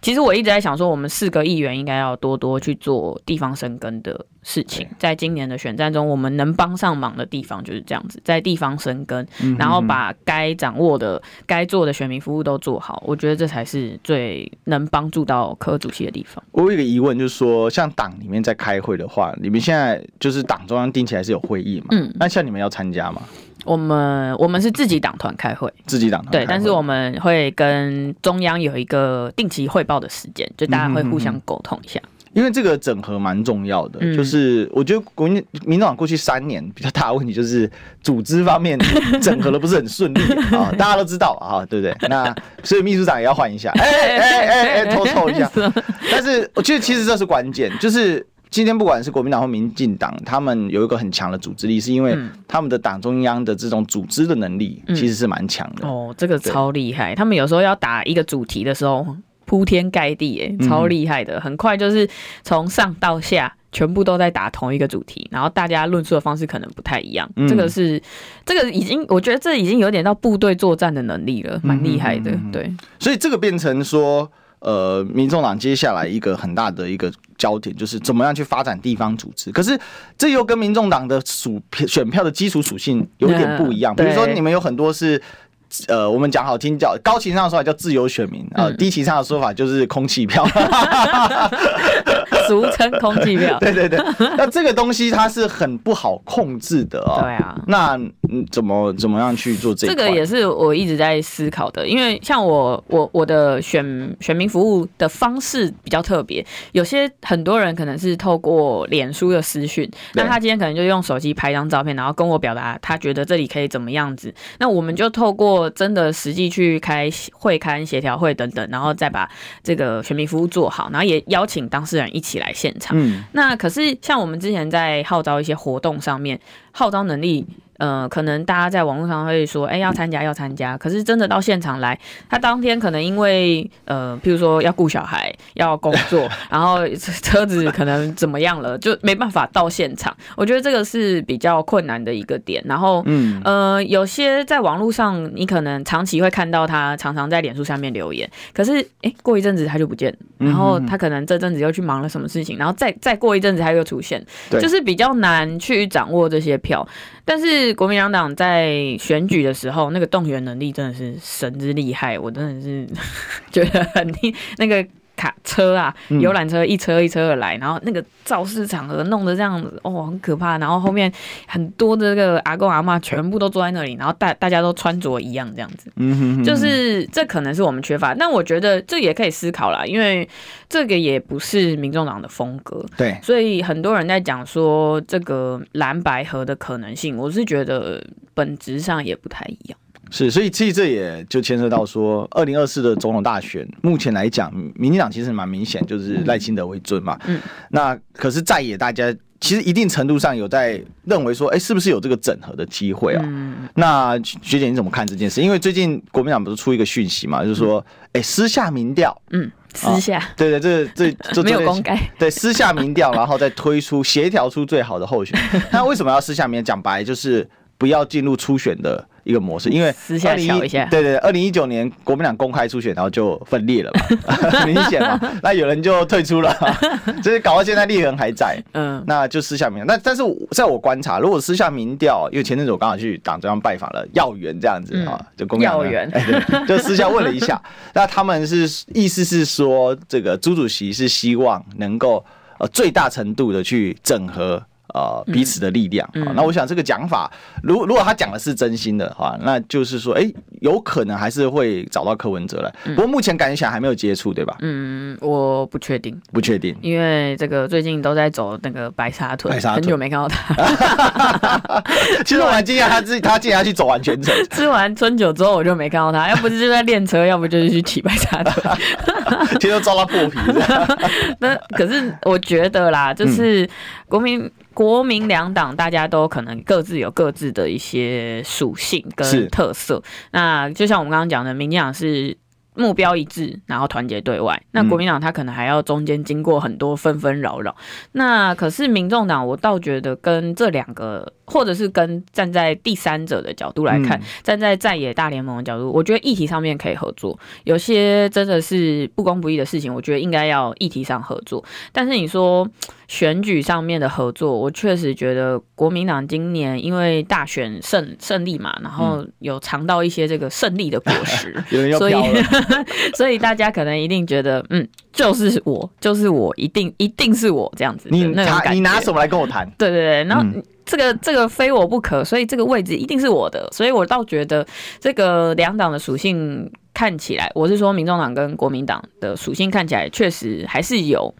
其实我一直在想说，我们四个议员应该要多多去做地方生根的事情。在今年的选战中，我们能帮上忙的地方就是这样子，在地方生根，然后把该掌握的、该做的选民服务都做好。我觉得这才是最能帮助到柯主席的地方。我有一个疑问，就是说，像党里面在开会的话，你们现在就是党中央定期还是有会议嘛？嗯，那像你们要参加吗？我们我们是自己党团开会，自己党团对，但是我们会跟中央有一个定期汇报的时间，就大家会互相沟通一下。因为这个整合蛮重要的，嗯就是我觉得国民民众党过去三年比较大的问题就是组织方面整合的不是很顺利啊，大家都知道啊，对不对？那所以秘书长也要换一下，哎哎哎哎，偷凑一下。但是我觉得其实这是关键，就是今天不管是国民党或民进党，他们有一个很强的组织力，是因为他们的党中央的这种组织的能力其实是蛮强的。哦，这个超厉害，他们有时候要打一个主题的时候。铺天盖地，哎，超厉害的，很快就是从上到下全部都在打同一个主题，然后大家论述的方式可能不太一样。这个是，这个已经，我觉得这已经有点到部队作战的能力了，蛮厉害的。对，所以这个变成说，呃，民众党接下来一个很大的一个焦点就是怎么样去发展地方组织。可是这又跟民众党的属选票的基础属性有点不一样。比如说，你们有很多是。呃，我们讲好听叫高情商的说法叫自由选民啊，呃嗯、低情商的说法就是空气票，俗称空气票。对对对，那这个东西它是很不好控制的啊、哦。对啊，那怎么怎么样去做这个？这个也是我一直在思考的，因为像我我我的选选民服务的方式比较特别，有些很多人可能是透过脸书的私讯，那他今天可能就用手机拍张照片，然后跟我表达他觉得这里可以怎么样子，那我们就透过。真的实际去开会刊协调会等等，然后再把这个选民服务做好，然后也邀请当事人一起来现场。嗯，那可是像我们之前在号召一些活动上面，号召能力。呃，可能大家在网络上会说，哎、欸，要参加，要参加。可是真的到现场来，他当天可能因为呃，譬如说要顾小孩，要工作，然后车子可能怎么样了，就没办法到现场。我觉得这个是比较困难的一个点。然后，嗯，呃，有些在网络上，你可能长期会看到他常常在脸书下面留言，可是，哎、欸，过一阵子他就不见，然后他可能这阵子又去忙了什么事情，然后再再过一阵子他又出现，就是比较难去掌握这些票。但是国民党党在选举的时候，那个动员能力真的是神之厉害，我真的是 觉得很那个。卡车啊，游览车一车一车的来，然后那个造势场合弄得这样子，哦，很可怕。然后后面很多的这个阿公阿妈全部都坐在那里，然后大大家都穿着一样这样子，嗯哼哼，就是这可能是我们缺乏。但我觉得这也可以思考啦，因为这个也不是民众党的风格，对，所以很多人在讲说这个蓝白合的可能性，我是觉得本质上也不太一样。是，所以其实这也就牵涉到说，二零二四的总统大选，目前来讲，民进党其实蛮明显就是赖清德为尊嘛。嗯。那可是在野大家其实一定程度上有在认为说，哎，是不是有这个整合的机会啊？嗯。那学姐你怎么看这件事？因为最近国民党不是出一个讯息嘛，就是说，哎，私下民调。嗯。私下。对对，这这这 没有公开。对，私下民调，然后再推出协调出最好的候选人。那为什么要私下民调？讲白就是不要进入初选的。一个模式，因为私下瞧一下，对对，二零一九年国民党公开初选，然后就分裂了嘛，很明显嘛，那有人就退出了，所以搞到现在裂痕还在，嗯，那就私下民调。那但是在我观察，如果私下民调，因为前阵子我刚好去党中央拜访了要员这样子啊，就公要员，就私下问了一下，那他们是意思是说，这个朱主席是希望能够呃最大程度的去整合。呃，彼此的力量。嗯嗯、那我想这个讲法，如果如果他讲的是真心的话，那就是说，哎、欸，有可能还是会找到柯文哲来。嗯、不过目前感觉起来还没有接触，对吧？嗯，我不确定，不确定，因为这个最近都在走那个白沙屯，很久没看到他。其实我还惊讶他自己，他竟然要去走完全程。吃完春酒之后，我就没看到他，要不是就在练车，要不就是去骑白沙屯。其实都遭到破皮。那可是我觉得啦，就是国民。嗯国民两党大家都可能各自有各自的一些属性跟特色。那就像我们刚刚讲的，民进党是目标一致，然后团结对外。那国民党他可能还要中间经过很多纷纷扰扰。那可是民众党，我倒觉得跟这两个。或者是跟站在第三者的角度来看，站在在野大联盟的角度，我觉得议题上面可以合作。有些真的是不公不义的事情，我觉得应该要议题上合作。但是你说选举上面的合作，我确实觉得国民党今年因为大选胜胜利嘛，然后有尝到一些这个胜利的果实，所以 所以大家可能一定觉得，嗯，就是我，就是我，一定一定是我这样子。你拿你拿什么来跟我谈？对对对，然后。这个这个非我不可，所以这个位置一定是我的，所以我倒觉得这个两党的属性看起来，我是说民众党跟国民党的属性看起来确实还是有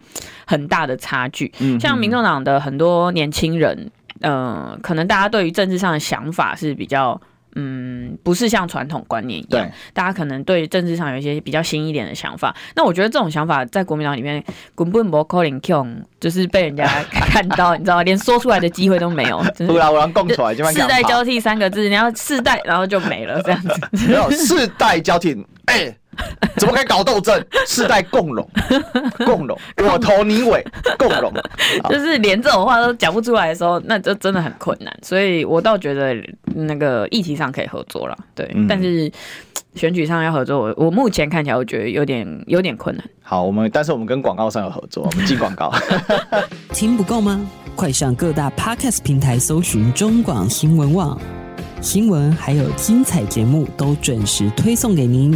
很大的差距。嗯，像民众党的很多年轻人，呃，可能大家对于政治上的想法是比较。嗯，不是像传统观念一样，对大家可能对政治上有一些比较新一点的想法。那我觉得这种想法在国民党里面，根本不可能用，就是被人家 看到，你知道，连说出来的机会都没有。不然我让供出来，世代交替三个字，你要世代，然后就没了这样子。没有世代交替，哎、欸。怎么可以搞斗争？世代共荣，共荣，我头你尾，共荣，就是连这种话都讲不出来的时候，那就真的很困难。所以我倒觉得那个议题上可以合作了，对。嗯、但是选举上要合作，我我目前看起来我觉得有点有点困难。好，我们但是我们跟广告商有合作，我们进广告。听不够吗？快上各大 Podcast 平台搜寻中广新闻网新闻，还有精彩节目都准时推送给您。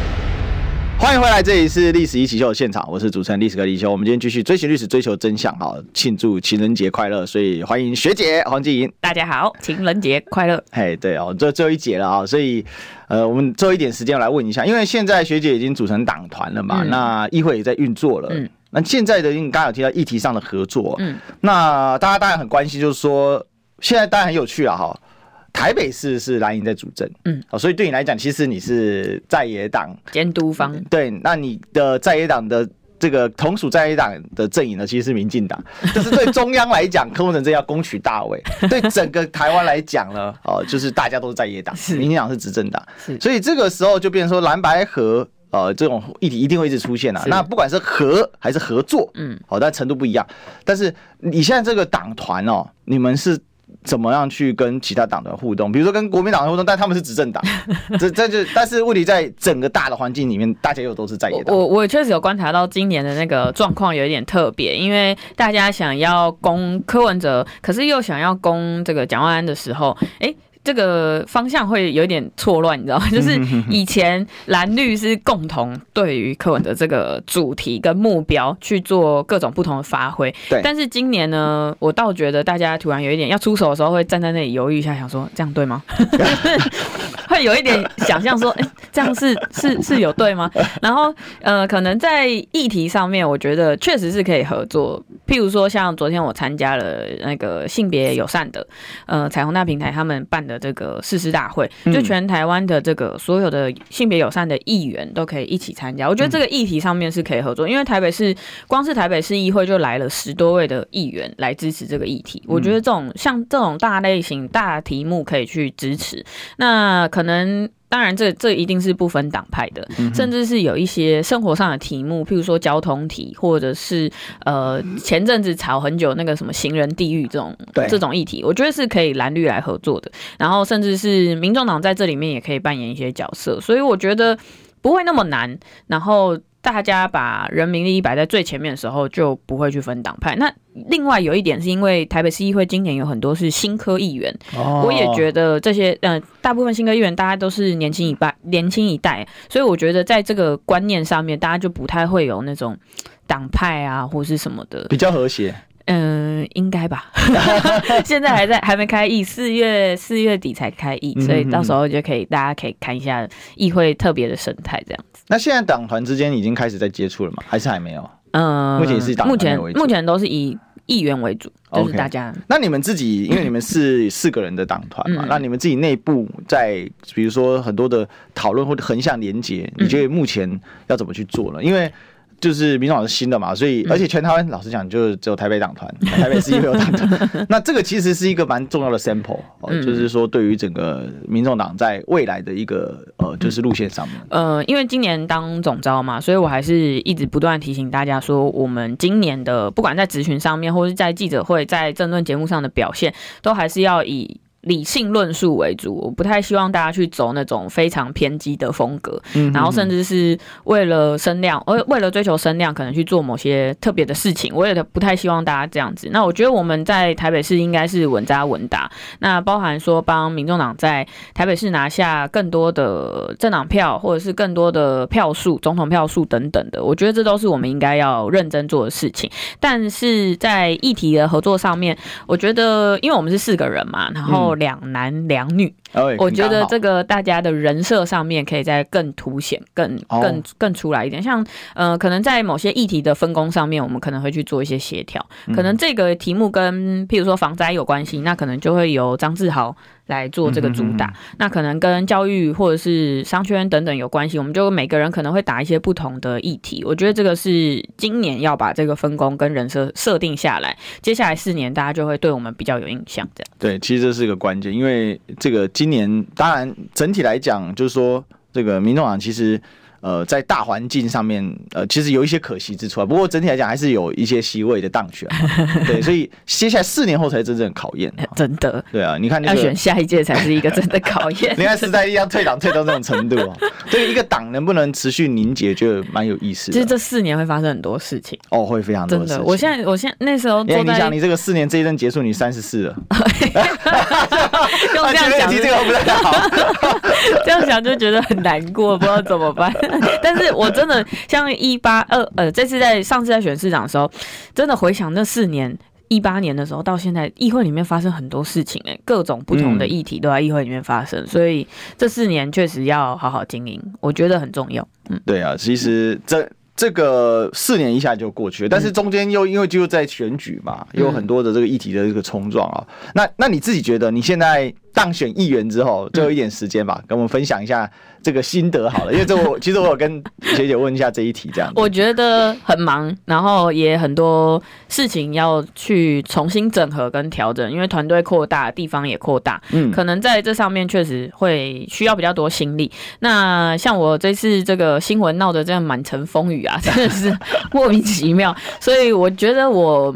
欢迎回来，这里是历史一起秀的现场，我是主持人历史哥李修。我们今天继续追寻历史，追求真相，好，庆祝情人节快乐！所以欢迎学姐黄静莹。大家好，情人节快乐！嘿，对哦，这最后一节了啊，所以呃，我们最后一点时间来问一下，因为现在学姐已经组成党团了嘛，嗯、那议会也在运作了，嗯，那现在的你刚刚有提到议题上的合作，嗯，那大家当然很关心，就是说现在当然很有趣了哈。台北市是蓝营在主政，嗯，哦所以对你来讲，其实你是在野党。监督方，对，那你的在野党的这个同属在野党的阵营呢，其实是民进党，就是对中央来讲，柯文哲这要攻取大位；对整个台湾来讲呢，哦，就是大家都是在野党，民进党是执政党，是，所以这个时候就变成说蓝白合，呃，这种议题一定会一直出现啊。那不管是合还是合作，嗯，好，但程度不一样。但是你现在这个党团哦，你们是。怎么样去跟其他党的互动？比如说跟国民党的互动，但他们是执政党，这这就但是问题在整个大的环境里面，大家又都是在野党。我我确实有观察到今年的那个状况有一点特别，因为大家想要攻柯文哲，可是又想要攻这个蒋万安的时候，哎、欸。这个方向会有点错乱，你知道吗？就是以前蓝绿是共同对于柯文哲这个主题跟目标去做各种不同的发挥。对。但是今年呢，我倒觉得大家突然有一点要出手的时候，会站在那里犹豫一下，想说这样对吗？会有一点想象说，哎，这样是是是有对吗？然后呃，可能在议题上面，我觉得确实是可以合作。譬如说，像昨天我参加了那个性别友善的呃彩虹大平台他们办的。的这个誓师大会，就全台湾的这个所有的性别友善的议员都可以一起参加。我觉得这个议题上面是可以合作，因为台北市光是台北市议会就来了十多位的议员来支持这个议题。我觉得这种像这种大类型大题目可以去支持，那可能。当然这，这这一定是不分党派的，甚至是有一些生活上的题目，譬如说交通题，或者是呃前阵子吵很久那个什么行人地狱这种对这种议题，我觉得是可以蓝绿来合作的。然后甚至是民众党在这里面也可以扮演一些角色，所以我觉得不会那么难。然后。大家把人民利益摆在最前面的时候，就不会去分党派。那另外有一点是因为台北市议会今年有很多是新科议员，哦、我也觉得这些呃大部分新科议员大家都是年轻一代，年轻一代，所以我觉得在这个观念上面，大家就不太会有那种党派啊或是什么的，比较和谐。嗯，应该吧。现在还在还没开议，四月四月底才开议，所以到时候就可以大家可以看一下议会特别的生态这样子。那现在党团之间已经开始在接触了吗？还是还没有？嗯，目前是党团目前目前都是以议员为主，就是大家。Okay. 那你们自己，因为你们是四个人的党团嘛，嗯、那你们自己内部在比如说很多的讨论或者横向连结，你觉得目前要怎么去做呢？因为就是民众党是新的嘛，所以而且全台湾老实讲，就只有台北党团，台北市议会有党团。那这个其实是一个蛮重要的 sample，哦，就是说对于整个民众党在未来的一个呃，就是路线上面。呃，因为今年当总招嘛，所以我还是一直不断提醒大家说，我们今年的不管在咨询上面，或是在记者会、在政论节目上的表现，都还是要以。理性论述为主，我不太希望大家去走那种非常偏激的风格，嗯，然后甚至是为了声量，而为了追求声量，可能去做某些特别的事情，我也不太希望大家这样子。那我觉得我们在台北市应该是稳扎稳打，那包含说帮民众党在台北市拿下更多的政党票，或者是更多的票数、总统票数等等的，我觉得这都是我们应该要认真做的事情。但是在议题的合作上面，我觉得因为我们是四个人嘛，然后。两男两女，我觉得这个大家的人设上面可以再更凸显、更更更出来一点。像呃，可能在某些议题的分工上面，我们可能会去做一些协调。可能这个题目跟譬如说防灾有关系，那可能就会由张志豪。来做这个主打，那可能跟教育或者是商圈等等有关系，我们就每个人可能会打一些不同的议题。我觉得这个是今年要把这个分工跟人设设定下来，接下来四年大家就会对我们比较有印象。这样对，其实这是一个关键，因为这个今年当然整体来讲，就是说这个民众党其实。呃，在大环境上面，呃，其实有一些可惜之处啊。不过整体来讲，还是有一些席位的当选。对，所以接下来四年后才是真正的考验。真的。对啊，你看、那个，要选下一届才是一个真的考验。你看时代力量退党退到这种程度啊，对一个党能不能持续凝结，就蛮有意思的。其实这四年会发生很多事情。哦，会非常多。真的，我现在，我现在那时候，哎，你想，你这个四年这一任结束，你三十四了。用这样想，这个不太好。这样想就觉得很难过，不知道怎么办。但是我。真的像一八二呃，这次在上次在选市长的时候，真的回想那四年一八年的时候到现在，议会里面发生很多事情哎，各种不同的议题都在议会里面发生，所以这四年确实要好好经营，我觉得很重要。嗯，对啊，其实这这个四年一下就过去了，但是中间又因为就在选举嘛，又有很多的这个议题的这个冲撞啊。那那你自己觉得你现在当选议员之后，最后一点时间吧，跟我们分享一下。这个心得好了，因为这我 其实我有跟学姐问一下这一题，这样。我觉得很忙，然后也很多事情要去重新整合跟调整，因为团队扩大，地方也扩大，嗯，可能在这上面确实会需要比较多心力。那像我这次这个新闻闹得这样满城风雨啊，真的是 莫名其妙，所以我觉得我。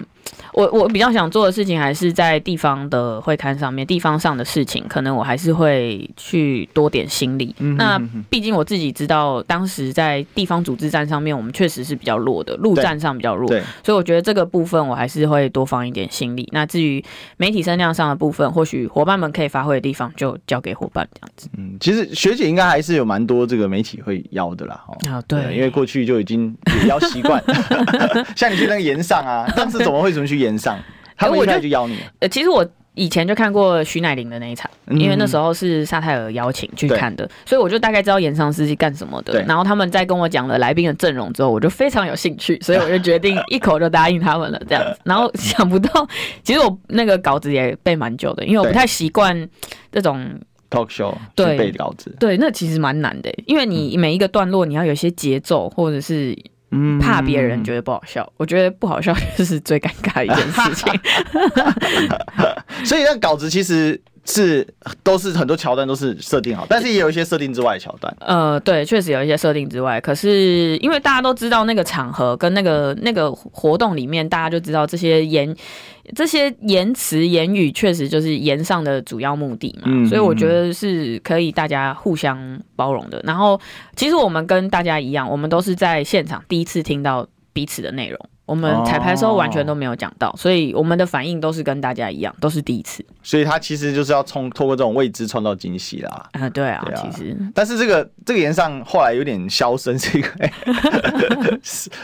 我我比较想做的事情还是在地方的会刊上面，地方上的事情，可能我还是会去多点心力。嗯、哼哼那毕竟我自己知道，当时在地方组织战上面，我们确实是比较弱的，陆战上比较弱，所以我觉得这个部分我还是会多放一点心力。那至于媒体声量上的部分，或许伙伴们可以发挥的地方，就交给伙伴这样子。嗯，其实学姐应该还是有蛮多这个媒体会邀的啦。啊，对，因为过去就已经也邀习惯，像你去那个岩上啊，当时怎么会怎么去？演上，他们一开始就邀你。呃，其实我以前就看过徐乃麟的那一场，嗯、因为那时候是沙泰尔邀请去看的，所以我就大概知道演上是干什么的。然后他们在跟我讲了来宾的阵容之后，我就非常有兴趣，所以我就决定一口就答应他们了。这样子，然后想不到，其实我那个稿子也背蛮久的，因为我不太习惯这种 talk show 对背稿子。对，那其实蛮难的，因为你每一个段落你要有一些节奏，或者是。怕别人觉得不好笑，嗯、我觉得不好笑 就是最尴尬的一件事情。所以那稿子其实是都是很多桥段都是设定好，但是也有一些设定之外的桥段。呃，对，确实有一些设定之外。可是因为大家都知道那个场合跟那个那个活动里面，大家就知道这些言。这些言辞言语确实就是言上的主要目的嘛，嗯、所以我觉得是可以大家互相包容的。然后，其实我们跟大家一样，我们都是在现场第一次听到彼此的内容。我们彩排的时候完全都没有讲到，哦、所以我们的反应都是跟大家一样，都是第一次。所以他其实就是要冲透过这种未知创造惊喜啦。啊，对啊，其实。但是这个这个炎上后来有点销声，这个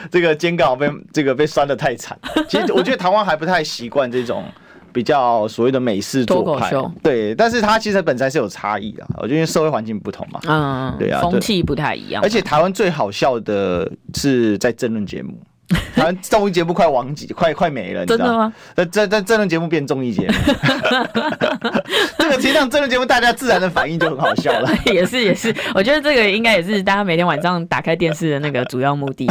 这个肩刚好被这个被酸的太惨。其实我觉得台湾还不太习惯这种比较所谓的美式脱口秀，对。但是它其实本身是有差异的，我觉得因为社会环境不同嘛，嗯，对啊，风气不太一样。而且台湾最好笑的是在争论节目。好像综艺节目快亡几，快快没了，你知道吗？那这这这论节目变综艺节目，这个其实上这论节目大家自然的反应就很好笑了。也是也是，我觉得这个应该也是大家每天晚上打开电视的那个主要目的。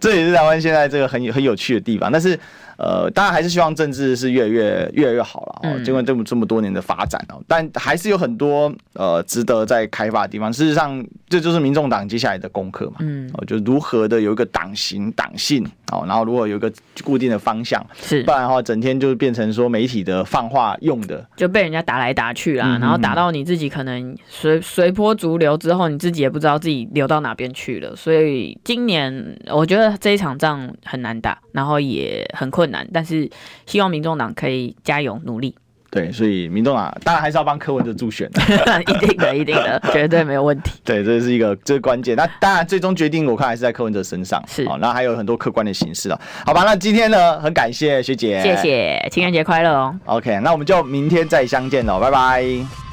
这也是台湾现在这个很有很有趣的地方。但是呃，当然还是希望政治是越来越越来越好了哦。经过这么这么多年的发展哦，但还是有很多呃值得在开发的地方。事实上，这就是民众党接下来的功课嘛。嗯，哦，就如何的有一个党型党性哦，然后如果有一个固定的方向，是，不然的话，整天就变成说媒体的放话用的，就被人家打来打去啦，然后打到你自己可能随随波逐流之后，你自己也不知道自己流到哪边去了。所以今年我觉得这一场仗很难打，然后也很困难，但是希望民众党可以加油努力。对，所以民众党当然还是要帮柯文哲助选的，一定的，一定的，绝对没有问题。对，这是一个这是关键。那当然，最终决定我看还是在柯文哲身上。是，好那还有很多客观的形式啊。好吧，那今天呢，很感谢学姐，谢谢，情人节快乐哦。OK，那我们就明天再相见喽，拜拜。